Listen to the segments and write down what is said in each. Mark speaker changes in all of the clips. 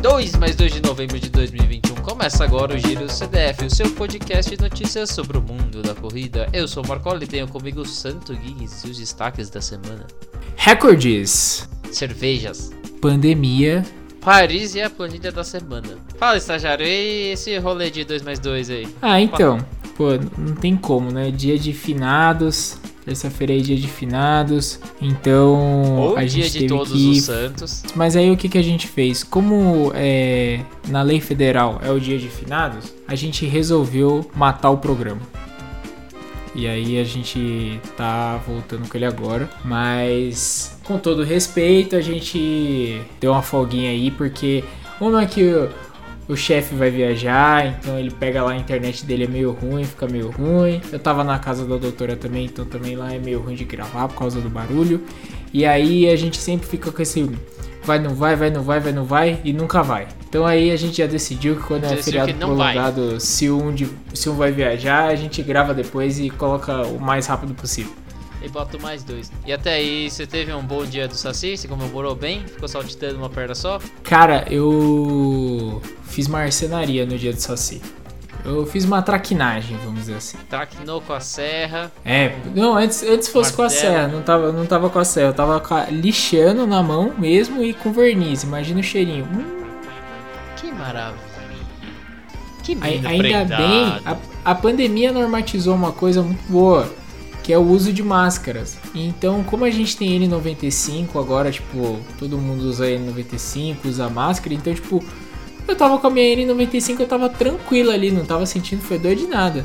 Speaker 1: 2 mais 2 de novembro de 2021. Começa agora o Giro CDF, o seu podcast de notícias sobre o mundo da corrida. Eu sou o Marcoli e tenho comigo o Santo Guiz e os destaques da semana.
Speaker 2: Recordes.
Speaker 1: Cervejas.
Speaker 2: Pandemia.
Speaker 1: Paris e a planilha da semana. Fala, estagiário, e esse rolê de 2 mais 2 aí?
Speaker 2: Ah, então. Pô, não tem como, né? Dia de finados. Terça-feira é dia de finados. Então.
Speaker 1: Ou
Speaker 2: a
Speaker 1: dia
Speaker 2: gente
Speaker 1: de
Speaker 2: teve
Speaker 1: todos
Speaker 2: que...
Speaker 1: os santos.
Speaker 2: Mas aí o que, que a gente fez? Como é, na lei federal é o dia de finados, a gente resolveu matar o programa. E aí a gente tá voltando com ele agora. Mas com todo respeito, a gente deu uma folguinha aí, porque uma é que o, chefe vai viajar, então ele pega lá a internet dele é meio ruim, fica meio ruim. Eu tava na casa da doutora também, então também lá é meio ruim de gravar por causa do barulho. E aí a gente sempre fica com esse vai, não vai, vai, não vai, vai, não vai e nunca vai. Então aí a gente já decidiu que quando é feriado
Speaker 1: vai.
Speaker 2: prolongado, se um, de, se um vai viajar, a gente grava depois e coloca o mais rápido possível.
Speaker 1: E boto mais dois. E até aí, você teve um bom dia do Saci? Você comemorou bem? Ficou saltitando uma perna só?
Speaker 2: Cara, eu fiz marcenaria no dia do Saci. Eu fiz uma traquinagem, vamos dizer assim.
Speaker 1: Traquinou com a serra.
Speaker 2: É, não, antes, antes fosse com a serra, não tava, não tava com a serra, eu tava com a- lixando na mão mesmo e com verniz, imagina o cheirinho. Hum,
Speaker 1: Que maravilha. Que menino
Speaker 2: ainda
Speaker 1: prendado.
Speaker 2: bem, a, a pandemia normatizou uma coisa muito boa, que é o uso de máscaras. Então, como a gente tem N95 agora, tipo, todo mundo usa N95, usa máscara, então, tipo, eu tava com a minha N95, eu tava tranquilo ali, não tava sentindo fedor de nada.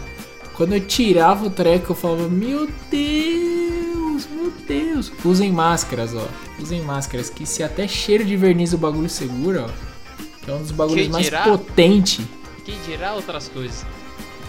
Speaker 2: Quando eu tirava o treco, eu falava, meu Deus, meu Deus. Usem máscaras, ó. Usem máscaras, que se até cheiro de verniz o bagulho segura, ó. É um dos bagulhos mais potentes.
Speaker 1: Que dirá outras coisas.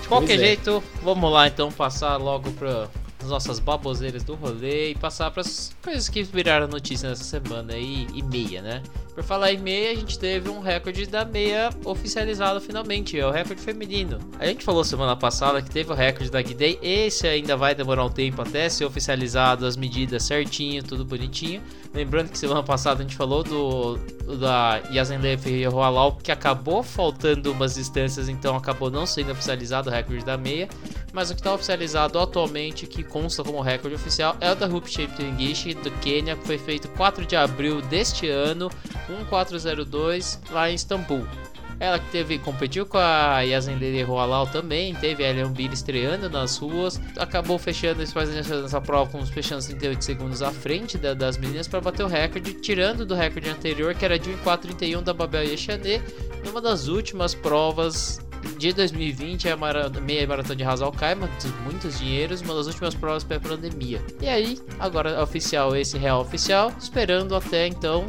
Speaker 1: De qualquer
Speaker 2: é.
Speaker 1: jeito, vamos lá então passar logo para as nossas baboseiras do rolê e passar para as coisas que viraram notícia nessa semana aí e meia, né? Por falar em meia, a gente teve um recorde da meia oficializado finalmente, é o recorde feminino. A gente falou semana passada que teve o recorde da Guidei, esse ainda vai demorar um tempo até ser oficializado, as medidas certinho, tudo bonitinho. Lembrando que semana passada a gente falou do, da Yasenle Ferreira Roalau, que acabou faltando umas distâncias, então acabou não sendo oficializado o recorde da meia. Mas o que está oficializado atualmente, que consta como recorde oficial, é o da Rup Shape Tengishi do Quênia, que foi feito 4 de abril deste ano, 1402, lá em Istambul. Ela que teve, competiu com a Yasenle Roalau também, teve a Elian Bill estreando nas ruas, acabou fechando, essa- prova com os fechando 38 segundos à frente da- das meninas para bater o recorde, tirando do recorde anterior, que era de 1,431 da Babel Yeshané, numa das últimas provas de 2020, é a meia maratona de Hazal Kaima, de muitos dinheiros, uma das últimas provas pré-pandemia. E aí, agora é oficial esse real oficial, esperando até então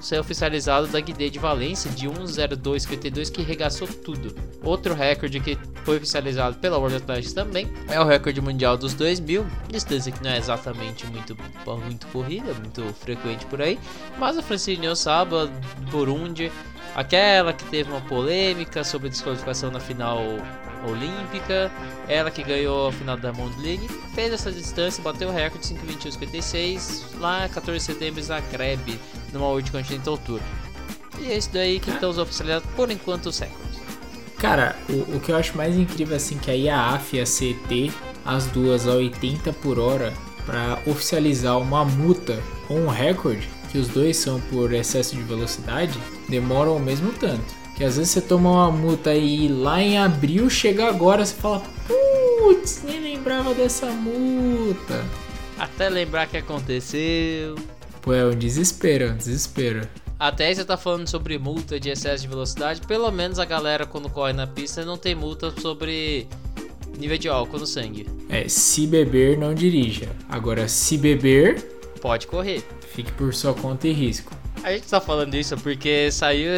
Speaker 1: ser oficializado da Guidê de Valência de 10252 que regaçou tudo. Outro recorde que foi oficializado pela World Athletics também é o recorde mundial dos 2000, distância que não é exatamente muito muito corrida, muito frequente por aí, mas a Francine Osaba do Burundi, aquela que teve uma polêmica sobre desqualificação na final olímpica, ela que ganhou a final da Mont League, fez essa distância, bateu o recorde 5:21:56 lá 14 de setembro em Zagreb, numa World Continental Tour. E é isso daí que estão oficializados por enquanto os recordes.
Speaker 2: Cara, o, o que eu acho mais incrível assim que a IAAF e a CT, as duas a 80 por hora, para oficializar uma multa ou um recorde, que os dois são por excesso de velocidade, demoram o mesmo tanto. Que às vezes você toma uma multa e lá em abril chega agora, você fala, putz, nem lembrava dessa multa.
Speaker 1: Até lembrar que aconteceu.
Speaker 2: Pô, é um desespero, é um desespero.
Speaker 1: Até aí você tá falando sobre multa de excesso de velocidade, pelo menos a galera quando corre na pista não tem multa sobre nível de álcool no sangue.
Speaker 2: É, se beber, não dirija. Agora, se beber,
Speaker 1: Pode correr.
Speaker 2: Fique por sua conta e risco.
Speaker 1: A gente tá falando isso porque saiu,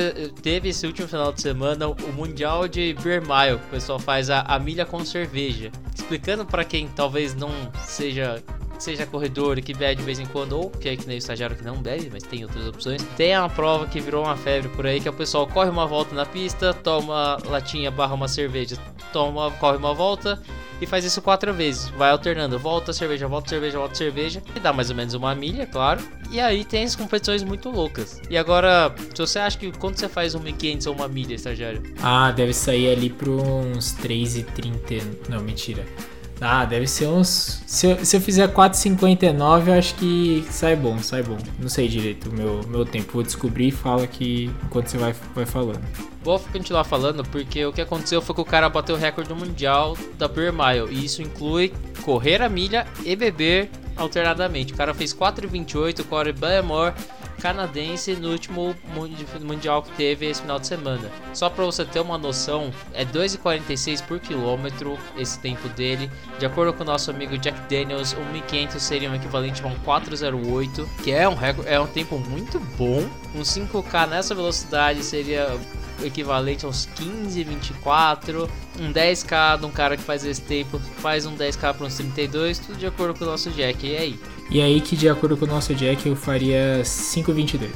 Speaker 1: teve esse último final de semana o Mundial de Beer Mile, que o pessoal faz a, a milha com cerveja. Explicando pra quem talvez não seja seja corredor que bebe de vez em quando, ou que é que nem o estagiário que não bebe, mas tem outras opções. Tem uma prova que virou uma febre por aí, que é o pessoal corre uma volta na pista, toma latinha barra uma cerveja, toma, corre uma volta e faz isso quatro vezes. Vai alternando, volta cerveja, volta cerveja, volta cerveja. E dá mais ou menos uma milha, claro. E aí tem as competições muito loucas. E agora, se você acha que quando você faz um 1500 ou uma milha, estagiário?
Speaker 2: Ah, deve sair ali para uns 3,30. Não, mentira. Ah, deve ser uns. Se eu, se eu fizer 4,59, eu acho que sai bom, sai bom. Não sei direito o meu, meu tempo. Vou descobrir e fala que enquanto você vai, vai falando.
Speaker 1: Vou continuar falando porque o que aconteceu foi que o cara bateu o recorde mundial da Beer Mile. E isso inclui correr a milha e beber alternadamente. O cara fez 4,28, Corey Belmore canadense no último mundial que teve esse final de semana. Só para você ter uma noção, é 2,46 por quilômetro esse tempo dele. De acordo com o nosso amigo Jack Daniels, um 1500 seria um equivalente a um 408, que é um, é um tempo muito bom. Um 5K nessa velocidade seria equivalente a uns 15, 24. Um 10k de um cara que faz esse tempo faz um 10k para uns 32, tudo de acordo com o nosso Jack. E aí?
Speaker 2: E aí que de acordo com o nosso Jack eu faria 5,22.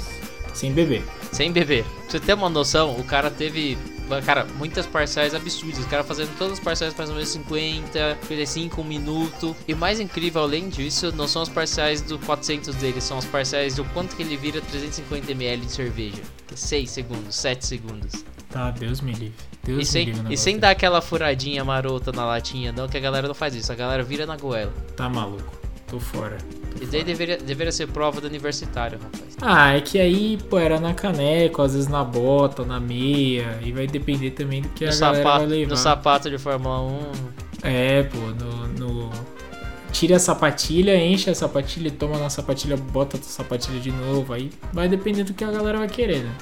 Speaker 2: Sem beber.
Speaker 1: Sem beber. Pra você ter uma noção, o cara teve Cara, muitas parciais absurdas. O cara fazendo todas as parciais mais ou menos 50, 55, um minuto. E o mais incrível, além disso, não são as parciais do 400 dele, são as parciais do quanto que ele vira 350ml de cerveja. 6 segundos, 7 segundos.
Speaker 2: Tá, Deus me livre. Deus
Speaker 1: e sem,
Speaker 2: me livre
Speaker 1: e sem dar aquela furadinha marota na latinha, não, que a galera não faz isso. A galera vira na goela.
Speaker 2: Tá maluco. Tô fora.
Speaker 1: E daí deveria, deveria ser prova do universitário, rapaz.
Speaker 2: Ah, é que aí, pô, era na caneca, às vezes na bota, na meia. E vai depender também do que no a sapato, galera vai levar.
Speaker 1: No sapato de Fórmula 1.
Speaker 2: É, pô, no, no... Tira a sapatilha, enche a sapatilha, toma na sapatilha, bota a sapatilha de novo. Aí vai depender do que a galera vai querer, né?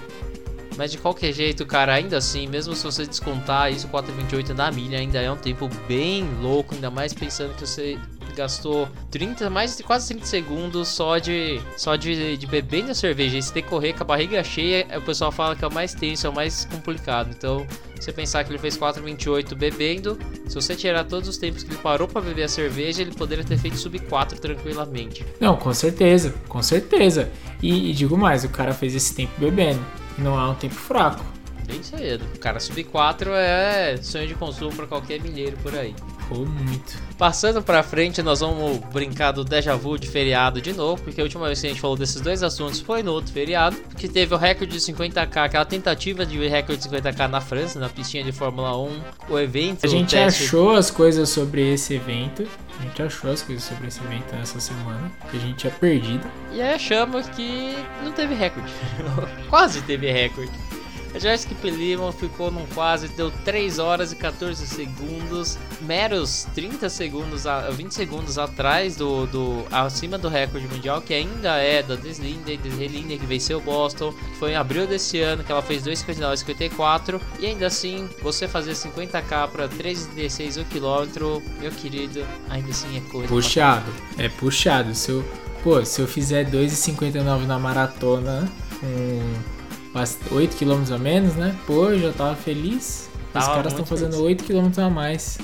Speaker 1: Mas de qualquer jeito, cara, ainda assim, mesmo se você descontar isso 4,28 na milha, ainda é um tempo bem louco, ainda mais pensando que você gastou 30, mais de quase 30 segundos só de só de, de bebendo a cerveja. E se decorrer com a barriga cheia, o pessoal fala que é o mais tenso, é o mais complicado. Então, você pensar que ele fez 4,28 bebendo, se você tirar todos os tempos que ele parou para beber a cerveja, ele poderia ter feito sub 4 tranquilamente.
Speaker 2: Não, com certeza, com certeza. E, e digo mais, o cara fez esse tempo bebendo. Não é um tempo fraco.
Speaker 1: Bem cedo. Cara, sub 4 é sonho de consumo para qualquer mineiro por aí.
Speaker 2: Ou muito.
Speaker 1: Passando pra frente, nós vamos brincar do déjà vu de feriado de novo, porque a última vez que a gente falou desses dois assuntos foi no outro feriado, que teve o recorde de 50k, aquela tentativa de recorde de 50k na França, na pistinha de Fórmula 1, o evento.
Speaker 2: A gente achou as coisas sobre esse evento. A gente achou as coisas sobre esse evento nessa semana, que a gente tinha perdido.
Speaker 1: E aí achamos que não teve recorde. Quase teve recorde. A Jessica Pellimon ficou num quase, deu 3 horas e 14 segundos, meros 30 segundos, 20 segundos atrás do, do acima do recorde mundial, que ainda é da Deslinde, Deslinde que venceu Boston, que foi em abril desse ano, que ela fez 2,59,54, e ainda assim, você fazer 50k para 3,16 o quilômetro, meu querido, ainda assim é coisa.
Speaker 2: Puxado, é puxado. Se eu, pô, se eu fizer 2,59 na maratona, com 8 km a menos, né? Pô, já tava feliz. Tava Os caras estão fazendo 8 km a mais.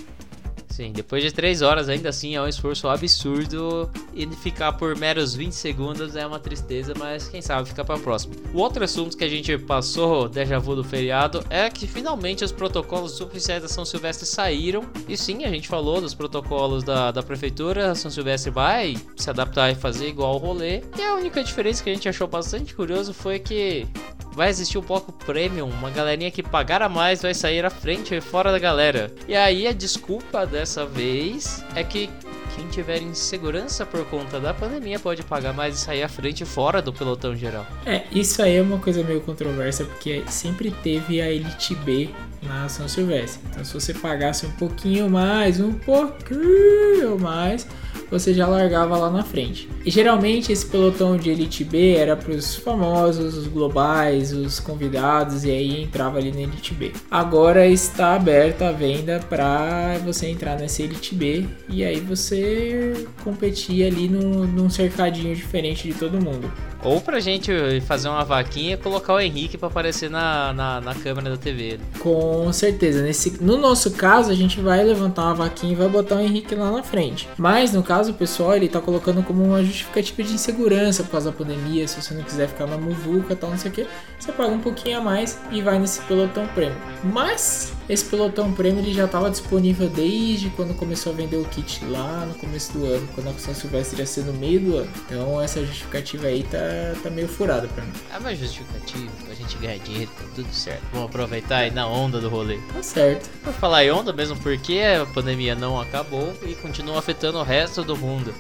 Speaker 1: Sim, depois de 3 horas ainda assim é um esforço absurdo e ficar por meros 20 segundos é uma tristeza, mas quem sabe fica para próxima. O outro assunto que a gente passou, déjà vu do feriado, é que finalmente os protocolos oficiais da São Silvestre saíram. E sim, a gente falou dos protocolos da, da prefeitura, a São Silvestre vai se adaptar e fazer igual o rolê. E a única diferença que a gente achou bastante curioso foi que vai existir um bloco premium, uma galerinha que pagar a mais vai sair à frente e fora da galera. E aí a desculpa dessa vez é que quem tiver insegurança por conta da pandemia pode pagar mais e sair à frente fora do pelotão geral.
Speaker 2: É, isso aí é uma coisa meio controversa porque sempre teve a Elite B na São Silvestre. Então se você pagasse um pouquinho mais, um pouquinho mais, você já largava lá na frente. E geralmente esse pelotão de Elite B era para os famosos, os globais, os convidados e aí entrava ali na Elite B. Agora está aberta a venda para você entrar nessa Elite B e aí você competir ali num, num cercadinho diferente de todo mundo.
Speaker 1: Ou pra gente fazer uma vaquinha e colocar o Henrique pra aparecer na, na, na câmera da TV.
Speaker 2: Com certeza. Nesse, no nosso caso, a gente vai levantar uma vaquinha e vai botar o Henrique lá na frente. Mas no caso, o pessoal, ele tá colocando como uma justificativa de insegurança por causa da pandemia. Se você não quiser ficar na muvuca e tal, não sei o que, você paga um pouquinho a mais e vai nesse pelotão prêmio. Mas esse pelotão prêmio ele já estava disponível desde quando começou a vender o kit lá no começo do ano, quando a São Silvestre ia ser no meio do ano. Então essa justificativa aí tá, tá meio furada pra mim.
Speaker 1: É uma justificativa pra gente ganhar dinheiro, tá tudo certo. Vamos aproveitar aí na onda do rolê.
Speaker 2: Tá certo.
Speaker 1: Por falar em onda, mesmo porque a pandemia não acabou e continua afetando o resto do mundo.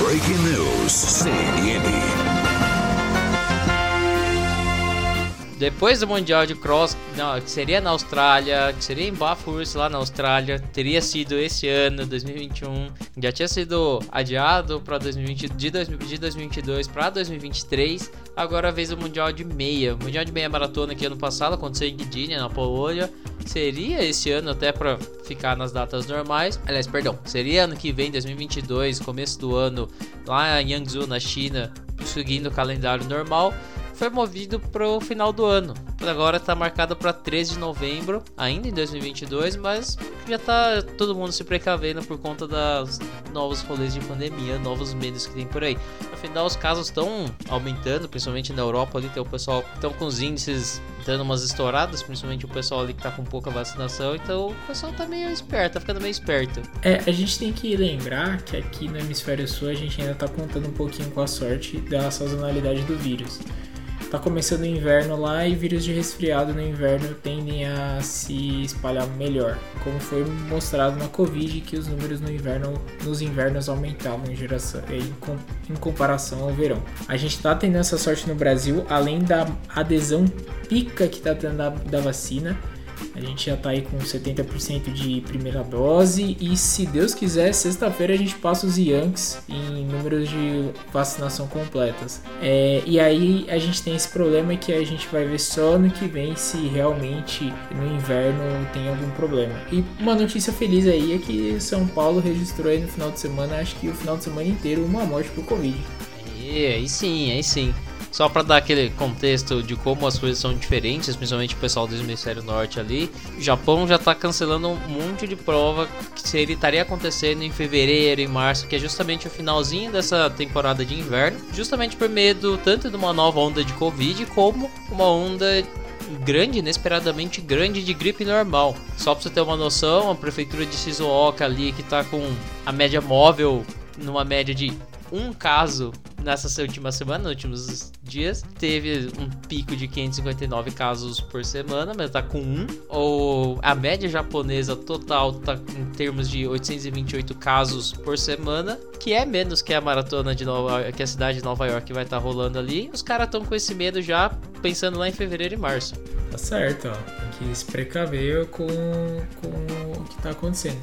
Speaker 3: Breaking News, CNN.
Speaker 1: Depois do Mundial de Cross, não, que seria na Austrália, que seria em Bathurst lá na Austrália, teria sido esse ano, 2021, já tinha sido adiado para 2020, de, de 2022 para 2023. Agora a vez do Mundial de Meia. O Mundial de Meia Maratona que ano passado aconteceu em Gdynia, na Polônia. Seria esse ano até para ficar nas datas normais. Aliás, perdão, seria ano que vem, 2022, começo do ano, lá em Yangzhou, na China, seguindo o calendário normal foi movido para o final do ano. Agora está marcado para 13 de novembro, ainda em 2022, mas já está todo mundo se precavendo por conta das novos rolês de pandemia, novos medos que tem por aí. Afinal, os casos estão aumentando, principalmente na Europa ali, tem o pessoal estão com os índices dando umas estouradas, principalmente o pessoal ali que está com pouca vacinação, então o pessoal tá meio esperto, tá ficando meio esperto.
Speaker 2: É, a gente tem que lembrar que aqui no hemisfério sul a gente ainda está contando um pouquinho com a sorte da sazonalidade do vírus. Tá começando o inverno lá e vírus de resfriado no inverno tendem a se espalhar melhor, como foi mostrado na Covid que os números no inverno, nos invernos aumentavam em, geração, em, em comparação ao verão. A gente tá tendo essa sorte no Brasil, além da adesão pica que tá tendo da, da vacina a gente já tá aí com 70% de primeira dose e se Deus quiser, sexta-feira a gente passa os Yankees em números de vacinação completas. É, e aí a gente tem esse problema que a gente vai ver só no que vem se realmente no inverno tem algum problema. E uma notícia feliz aí é que São Paulo registrou aí no final de semana, acho que o final de semana inteiro, uma morte por Covid.
Speaker 1: Aí, aí sim, aí sim. Só para dar aquele contexto de como as coisas são diferentes, principalmente o pessoal do hemisfério norte ali, o Japão já está cancelando um monte de prova que seria, estaria acontecendo em fevereiro e março, que é justamente o finalzinho dessa temporada de inverno, justamente por medo tanto de uma nova onda de Covid como uma onda grande, inesperadamente grande de gripe normal. Só para você ter uma noção, a prefeitura de Shizuoka ali que está com a média móvel numa média de um caso nessa última semana, nos últimos dias, teve um pico de 559 casos por semana, mas tá com um. Ou a média japonesa total tá em termos de 828 casos por semana, que é menos que a maratona de Nova que a cidade de Nova York vai estar tá rolando ali. Os caras estão com esse medo já pensando lá em fevereiro e março.
Speaker 2: Tá certo, ó. Tem que se precaver com, com o que tá acontecendo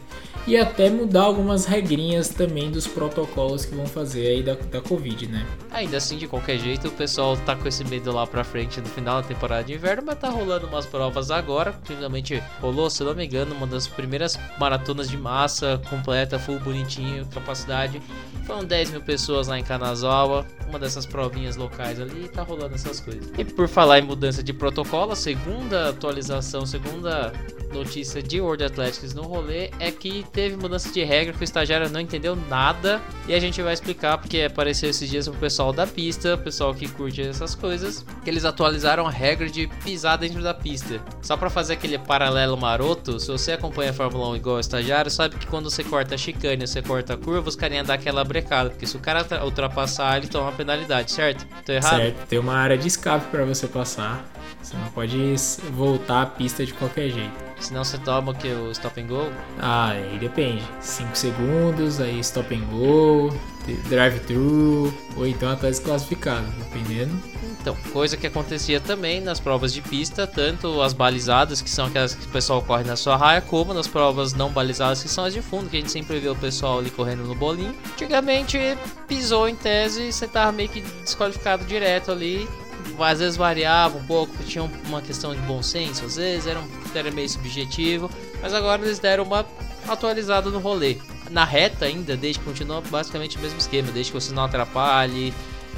Speaker 2: e até mudar algumas regrinhas também dos protocolos que vão fazer aí da, da Covid, né?
Speaker 1: Ainda assim, de qualquer jeito, o pessoal tá com esse medo lá pra frente no final da temporada de inverno, mas tá rolando umas provas agora. Finalmente rolou, se não me engano, uma das primeiras maratonas de massa completa, full bonitinho, capacidade. Foram 10 mil pessoas lá em Kanazawa, uma dessas provinhas locais ali, tá rolando essas coisas. E por falar em mudança de protocolo, a segunda atualização, segunda notícia de World Athletics no rolê é que teve mudança de regra que o estagiário não entendeu nada e a gente vai explicar porque apareceu esses dias pro pessoal da pista, o pessoal que curte essas coisas, que eles atualizaram a regra de pisar dentro da pista. Só para fazer aquele paralelo maroto, se você acompanha a Fórmula 1 igual o estagiário, sabe que quando você corta a chicane, você corta a curva, os carinha dá aquela brecada, porque se o cara ultrapassar, ele toma uma penalidade, certo? Tô errado?
Speaker 2: Certo, tem uma área de escape para você passar. Você não pode voltar a pista de qualquer jeito.
Speaker 1: Senão você toma o que? O stop and go?
Speaker 2: Ah, aí depende. 5 segundos, aí stop and go, drive-thru, ou então até desclassificado, dependendo.
Speaker 1: Então, coisa que acontecia também nas provas de pista, tanto as balizadas, que são aquelas que o pessoal corre na sua raia, como nas provas não balizadas, que são as de fundo, que a gente sempre vê o pessoal ali correndo no bolinho. Antigamente, pisou em tese e você tava meio que desqualificado direto ali, às vezes variava um pouco, tinha uma questão de bom senso, às vezes era um critério meio subjetivo, mas agora eles deram uma atualizada no rolê. na reta ainda, desde que continua basicamente o mesmo esquema, desde que você não atrapalhe,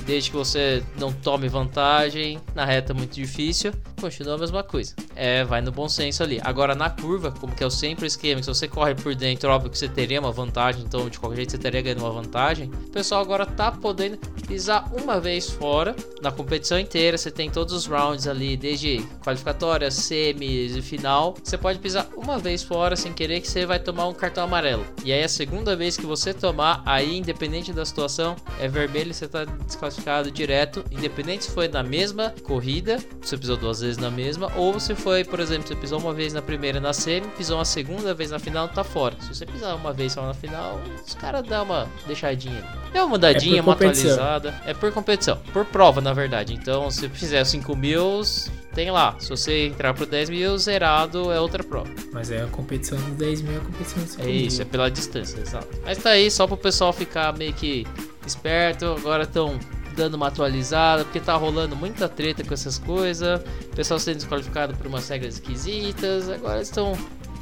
Speaker 1: desde que você não tome vantagem. Na reta é muito difícil, continua a mesma coisa. É, vai no bom senso ali. Agora na curva, como que é o sempre esquema, que se você corre por dentro, óbvio que você teria uma vantagem, então de qualquer jeito você teria ganhando uma vantagem. O pessoal agora tá podendo pisar uma vez fora na competição inteira. Você tem todos os rounds ali, desde qualificatória, semis e final. Você pode pisar uma vez fora sem querer que você vai tomar um cartão amarelo. E aí a segunda vez que você tomar, aí independente da situação, é vermelho, você tá desclassificado classificado direto, independente se foi na mesma corrida, você pisou duas vezes na mesma, ou se foi, por exemplo, você pisou uma vez na primeira na semi, pisou uma segunda vez na final, tá fora. Se você pisar uma vez só na final, os caras dão uma deixadinha. Dá uma mudadinha, é uma atualizada. É por competição, por prova, na verdade. Então, se fizer 5 mil, tem lá. Se você entrar pro 10 mil, zerado é outra prova.
Speaker 2: Mas é a competição dos 10 mil, é a competição dos 5
Speaker 1: É isso, é pela distância, exato. Mas tá aí só pro pessoal ficar meio que esperto. Agora estão dando uma atualizada, porque tá rolando muita treta com essas coisas. O pessoal sendo desqualificado por umas regras esquisitas. Agora estão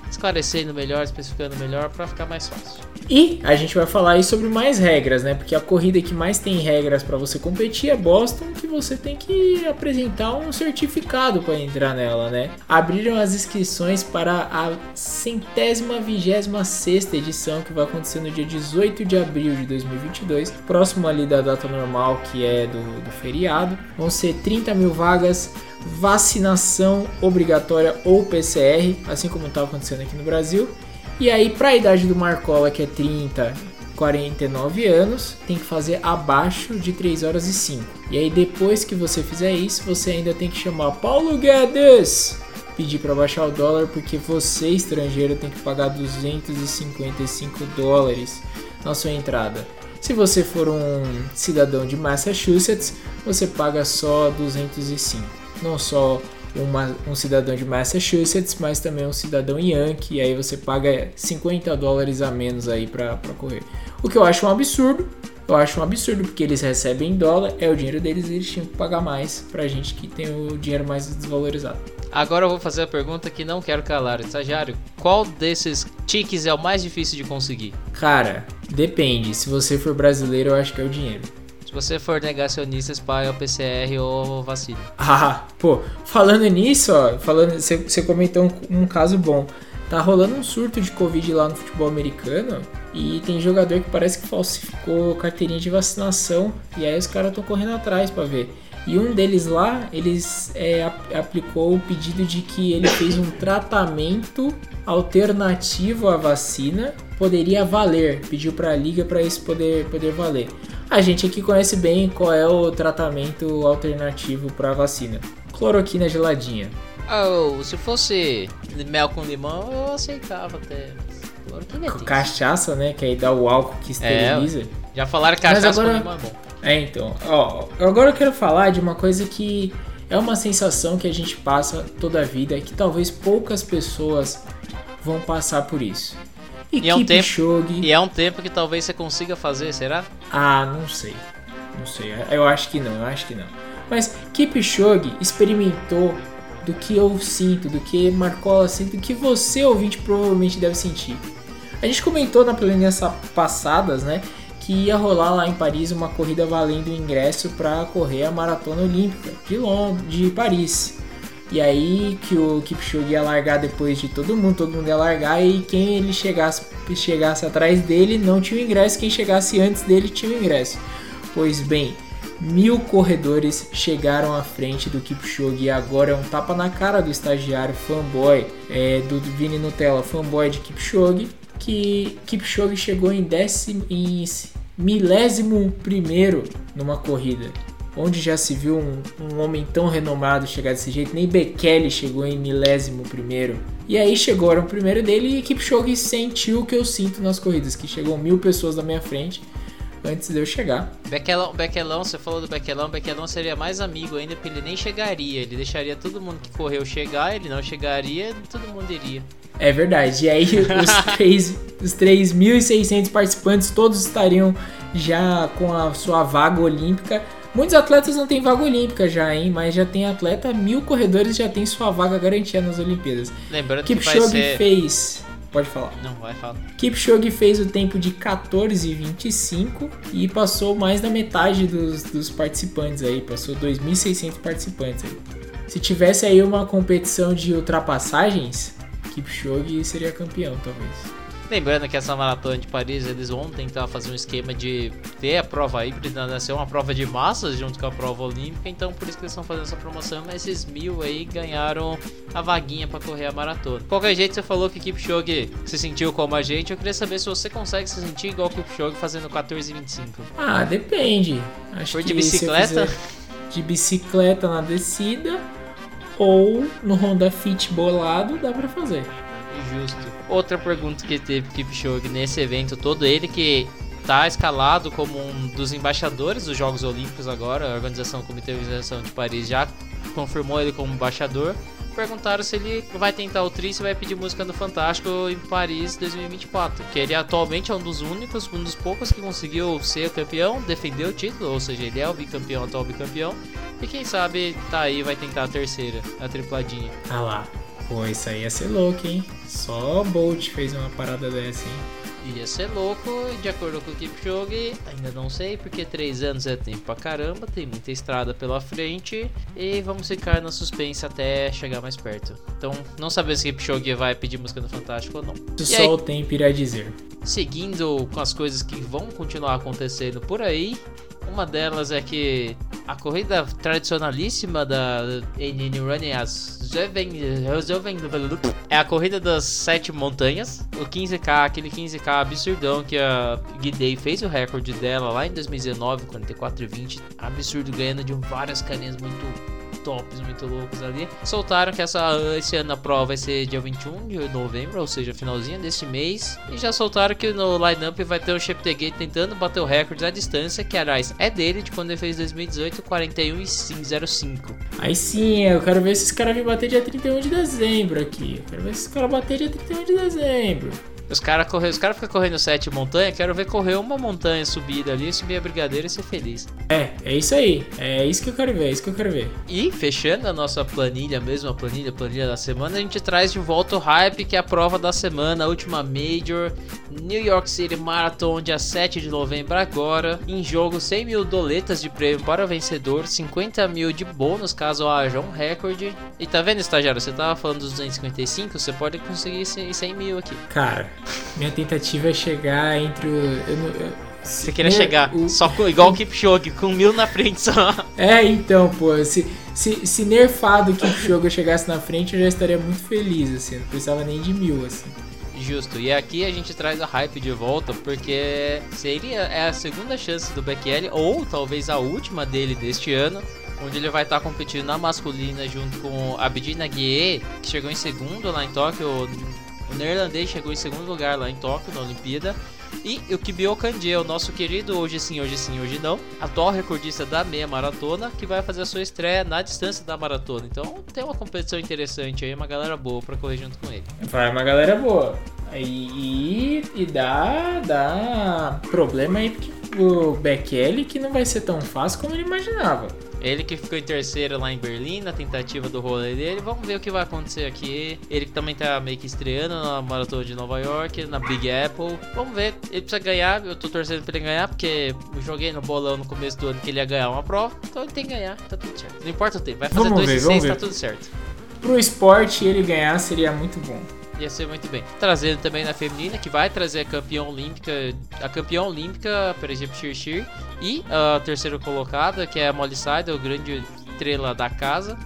Speaker 1: esclarecendo melhor, especificando melhor para ficar mais fácil.
Speaker 2: E a gente vai falar aí sobre mais regras, né? Porque a corrida que mais tem regras para você competir é Boston, que você tem que apresentar um certificado para entrar nela, né? Abriram as inscrições para a centésima vigésima sexta edição que vai acontecer no dia 18 de abril de 2022, próximo ali da data normal que é do, do feriado. Vão ser 30 mil vagas vacinação obrigatória ou PCR, assim como está acontecendo aqui no Brasil. E aí, para a idade do Marcola, que é 30, 49 anos, tem que fazer abaixo de 3 horas e 5. E aí, depois que você fizer isso, você ainda tem que chamar Paulo Guedes, pedir para baixar o dólar, porque você, estrangeiro, tem que pagar 255 dólares na sua entrada. Se você for um cidadão de Massachusetts, você paga só 205 não só uma, um cidadão de Massachusetts, mas também um cidadão Yankee, e aí você paga 50 dólares a menos aí para correr. O que eu acho um absurdo, eu acho um absurdo porque eles recebem em dólar, é o dinheiro deles, eles tinham que pagar mais pra gente que tem o dinheiro mais desvalorizado.
Speaker 1: Agora eu vou fazer a pergunta que não quero calar, estagiário. Qual desses tickets é o mais difícil de conseguir?
Speaker 2: Cara, depende. Se você for brasileiro, eu acho que é o dinheiro.
Speaker 1: Você for negacionista, espalha o PCR ou vacina.
Speaker 2: Ah, pô, falando nisso, ó, falando, você comentou um, um caso bom. Tá rolando um surto de Covid lá no futebol americano e tem jogador que parece que falsificou carteirinha de vacinação e aí os caras estão correndo atrás para ver. E um deles lá, eles é, aplicou o pedido de que ele fez um tratamento alternativo à vacina, poderia valer, pediu para a liga para isso poder poder valer. A gente aqui conhece bem qual é o tratamento alternativo para a vacina. Cloroquina geladinha.
Speaker 1: Oh, se fosse mel com limão, eu aceitava até.
Speaker 2: Cloroquina é Cachaça, né? Que aí dá o álcool que esteriliza. É,
Speaker 1: já falaram que cachaça agora... com limão é bom.
Speaker 2: É, então. Ó, agora eu quero falar de uma coisa que é uma sensação que a gente passa toda a vida, que talvez poucas pessoas vão passar por isso.
Speaker 1: E, é um tempo, e é um tempo que talvez você consiga fazer, será?
Speaker 2: Ah, não sei. Não sei. Eu acho que não, eu acho que não. Mas Kipchoge experimentou do que eu sinto, do que Marcola sente, do que você, ouvinte, provavelmente deve sentir. A gente comentou na planilhas passadas, né, que ia rolar lá em Paris uma corrida valendo ingresso para correr a maratona olímpica de Londres, de Paris. E aí que o Kipchoge ia largar depois de todo mundo, todo mundo ia largar e quem ele chegasse, chegasse atrás dele não tinha o ingresso, quem chegasse antes dele tinha o ingresso. Pois bem, mil corredores chegaram à frente do Kipchoge e agora é um tapa na cara do estagiário fanboy é, do Vini Nutella, fanboy de Kipchoge, que Kipchoge chegou em décimo em milésimo primeiro numa corrida onde já se viu um, um, homem tão renomado chegar desse jeito, nem Bekele chegou em milésimo primeiro. E aí chegaram o primeiro dele e Shogi sentiu o que eu sinto nas corridas, que chegou mil pessoas na minha frente antes de eu chegar.
Speaker 1: Bequelão, Bequelão, você falou do Bequelão, Bequelão seria mais amigo ainda porque ele nem chegaria, ele deixaria todo mundo que correu chegar, ele não chegaria, todo mundo iria.
Speaker 2: É verdade. E aí os, 3, os 3.600 participantes todos estariam já com a sua vaga olímpica Muitos atletas não têm vaga olímpica já, hein? Mas já tem atleta, mil corredores já tem sua vaga garantida nas Olimpíadas.
Speaker 1: Lembrando que Kipchoge
Speaker 2: ser... fez Pode falar.
Speaker 1: Não, vai falar.
Speaker 2: Kipchoge fez o tempo de 14,25 e passou mais da metade dos, dos participantes aí, passou 2.600 participantes aí. Se tivesse aí uma competição de ultrapassagens, Kipchoge seria campeão, talvez.
Speaker 1: Lembrando que essa maratona de Paris, eles vão tentar fazer um esquema de ter a prova híbrida, né? Ser uma prova de massas junto com a prova olímpica, então por isso que eles estão fazendo essa promoção. Mas esses mil aí ganharam a vaguinha para correr a maratona. Qualquer jeito, você falou que Kipchoge se sentiu como a gente. Eu queria saber se você consegue se sentir igual o Kipchoge fazendo 14,25.
Speaker 2: Ah, depende. Acho
Speaker 1: Foi de bicicleta?
Speaker 2: De bicicleta na descida ou no Honda Fit bolado, dá pra fazer.
Speaker 1: Justo. Outra pergunta que teve Kipchoge nesse evento todo, ele que tá escalado como um dos embaixadores dos Jogos Olímpicos agora, a organização, Comitê de Organização de Paris já confirmou ele como embaixador. Perguntaram se ele vai tentar o tri, se vai pedir música no Fantástico em Paris 2024. Que ele atualmente é um dos únicos, um dos poucos que conseguiu ser campeão, defender o título, ou seja, ele é o bicampeão, atual bicampeão. E quem sabe tá aí, vai tentar a terceira, a tripladinha.
Speaker 2: Ah lá. Pô, isso aí ia ser louco, hein? Só Bolt fez uma parada dessa, hein?
Speaker 1: Ia ser louco, e de acordo com o Kipchoge, ainda não sei, porque 3 anos é tempo pra caramba, tem muita estrada pela frente e vamos ficar na suspense até chegar mais perto. Então, não sabemos se Kipchoge vai pedir música no Fantástico ou não.
Speaker 2: Isso só
Speaker 1: aí,
Speaker 2: o tempo irá dizer.
Speaker 1: seguindo com as coisas que vão continuar acontecendo por aí, uma delas é que a corrida tradicionalíssima da NN Running, as Zeven, é a corrida das sete montanhas, o 15k, aquele 15k absurdão que a Guidei fez o recorde dela lá em 2019, 44 e 20, absurdo, ganhando de várias carinhas muito tops muito loucos ali. Soltaram que essa, esse ano a prova vai ser dia 21 de novembro, ou seja, finalzinho deste mês. E já soltaram que no lineup vai ter o Cheptegei tentando bater o recorde à distância, que aliás é dele de quando ele fez 2018, 41 e 05.
Speaker 2: Aí sim, eu quero ver se esse cara vir bater dia 31 de dezembro aqui. Eu quero ver se esse cara bater dia 31 de dezembro.
Speaker 1: Os caras correr, os cara ficam correndo sete montanhas, quero ver correr uma montanha subida ali, subir a brigadeira e ser feliz.
Speaker 2: É, é isso aí. É isso que eu quero ver, é isso que eu quero ver.
Speaker 1: E fechando a nossa planilha, mesmo a planilha, planilha da semana, a gente traz de volta o hype, que é a prova da semana, a última Major, New York City Marathon, dia 7 de novembro agora. Em jogo, 100 mil doletas de prêmio para o vencedor, 50 mil de bônus caso haja um recorde. E tá vendo, estagiário? Você tava falando dos 255, você pode conseguir 100 mil aqui.
Speaker 2: Cara, minha tentativa é chegar entre o. Eu, não- eu-
Speaker 1: Você queria chegar
Speaker 2: o-
Speaker 1: só com, igual o Kipchoge, com mil na frente só.
Speaker 2: É, então, pô, se, se, se nerfado que o jogo eu chegasse na frente, eu já estaria muito feliz, assim. Não precisava nem de mil, assim.
Speaker 1: Justo, e aqui a gente traz a hype de volta porque seria é a segunda chance do Bekele, ou talvez a última dele deste ano, onde ele vai estar competindo na masculina junto com Abdi Naguie, que chegou em segundo lá em Tóquio. O neerlandês chegou em segundo lugar lá em Tóquio, na Olimpíada. E o Kibio Kanji, o nosso querido hoje sim, hoje sim, hoje não, atual recordista da meia maratona, que vai fazer a sua estreia na distância da maratona. Então tem uma competição interessante aí, uma galera boa pra correr junto com ele.
Speaker 2: Vai uma galera boa. E, e dá, dá problema aí pro Bekele que não vai ser tão fácil como ele imaginava.
Speaker 1: Ele que ficou em terceiro lá em Berlim, na tentativa do rolê dele. Vamos ver o que vai acontecer aqui. Ele que também tá meio que estreando na Maratona de Nova York, na Big Apple. Vamos ver. Ele precisa ganhar. Eu tô torcendo pra ele ganhar, porque eu joguei no bolão no começo do ano que ele ia ganhar uma prova. Então ele tem que ganhar, tá tudo certo. Não importa o tempo. Vai fazer
Speaker 2: Vamos
Speaker 1: 2
Speaker 2: ver,
Speaker 1: e
Speaker 2: vamos
Speaker 1: 6, tá tudo certo.
Speaker 2: Pro esporte ele ganhar seria muito bom.
Speaker 1: Ia ser muito bem. Trazendo também na feminina, que vai trazer a campeã olímpica, a campeã olímpica, por exemplo, Shirshir, e a terceira colocada, que é a Molly Seidel, grande estrela da casa.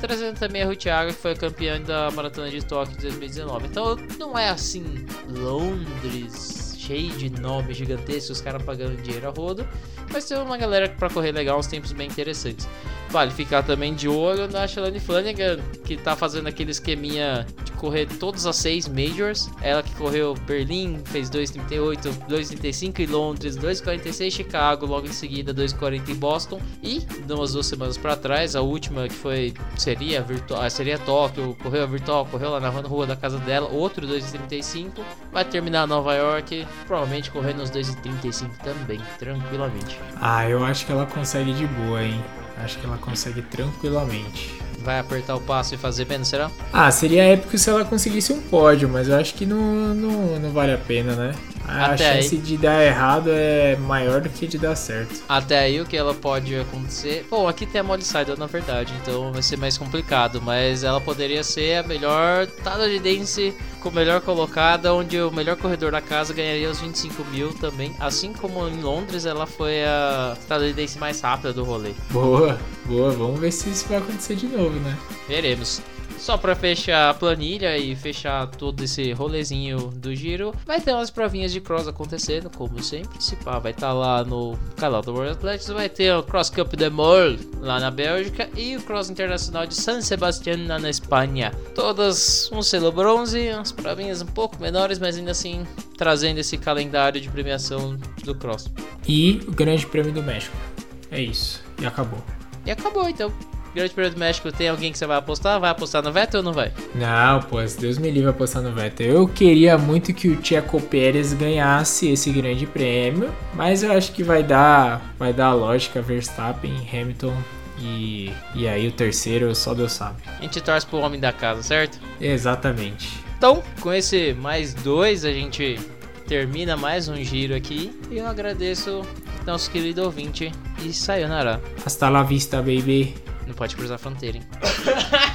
Speaker 1: Trazendo também a Ruth Agra, que foi a campeã da Maratona de Tóquio de 2019. Então não é assim, Londres, cheio de nomes gigantescos, os caras pagando dinheiro a rodo. Mas tem uma galera pra correr legal, uns tempos bem interessantes. Vale ficar também de olho na Shalane Flanagan, que tá fazendo aquele esqueminha de correr todas as seis majors. Ela que correu Berlim, fez 2,38, 2,35 em Londres, 2,46 em Chicago, logo em seguida 2,40 em Boston. E, umas duas semanas pra trás, a última que foi, seria, virtual, seria Tóquio, correu a virtual, correu lá na rua da casa dela, outro 2,35. Vai terminar Nova York, provavelmente correndo uns 2,35 também, tranquilamente.
Speaker 2: Ah, eu acho que ela consegue de boa, hein? Acho que ela consegue tranquilamente.
Speaker 1: vai apertar o passo e fazer menos, será?
Speaker 2: Ah, seria épico se ela conseguisse um pódio, mas eu acho que não, não, não vale a pena, né? A
Speaker 1: Até
Speaker 2: chance
Speaker 1: aí.
Speaker 2: de dar errado é maior do que de dar certo.
Speaker 1: Até aí o que ela pode acontecer. Bom, aqui tem a Molly Seidel na verdade, então vai ser mais complicado. Mas ela poderia ser a melhor estadunidense com melhor colocada, onde o melhor corredor da casa ganharia os 25 mil também. Assim como em Londres, ela foi a estadunidense mais rápida do rolê.
Speaker 2: Boa, boa. Vamos ver se isso vai acontecer de novo, né?
Speaker 1: Veremos. Só pra fechar a planilha e fechar todo esse rolezinho do giro, vai ter umas provinhas de cross acontecendo, como sempre. Se pá, vai estar lá no canal do World Athletics, vai ter o Cross Cup de Mol lá na Bélgica e o Cross Internacional de San Sebastián lá na Espanha. Todas um selo bronze, umas provinhas um pouco menores, mas ainda assim trazendo esse calendário de premiação do Cross.
Speaker 2: E o Grande Prêmio do México. É isso. E acabou.
Speaker 1: E acabou então. Grande Prêmio do México, tem alguém que você vai apostar? Vai apostar no Vettel ou não vai?
Speaker 2: Não, pô, Deus me livre apostar no Vettel. Eu queria muito que o Checo Pérez ganhasse esse grande prêmio, mas eu acho que vai dar, vai dar a lógica Verstappen, Hamilton e, e aí o terceiro só Deus sabe.
Speaker 1: A gente torce pro homem da casa, certo?
Speaker 2: Exatamente.
Speaker 1: Então, com esse mais dois, a gente termina mais um giro aqui. E eu agradeço nosso querido ouvinte e sayonara.
Speaker 2: Hasta la vista, baby.
Speaker 1: Não pode cruzar a fronteira, hein?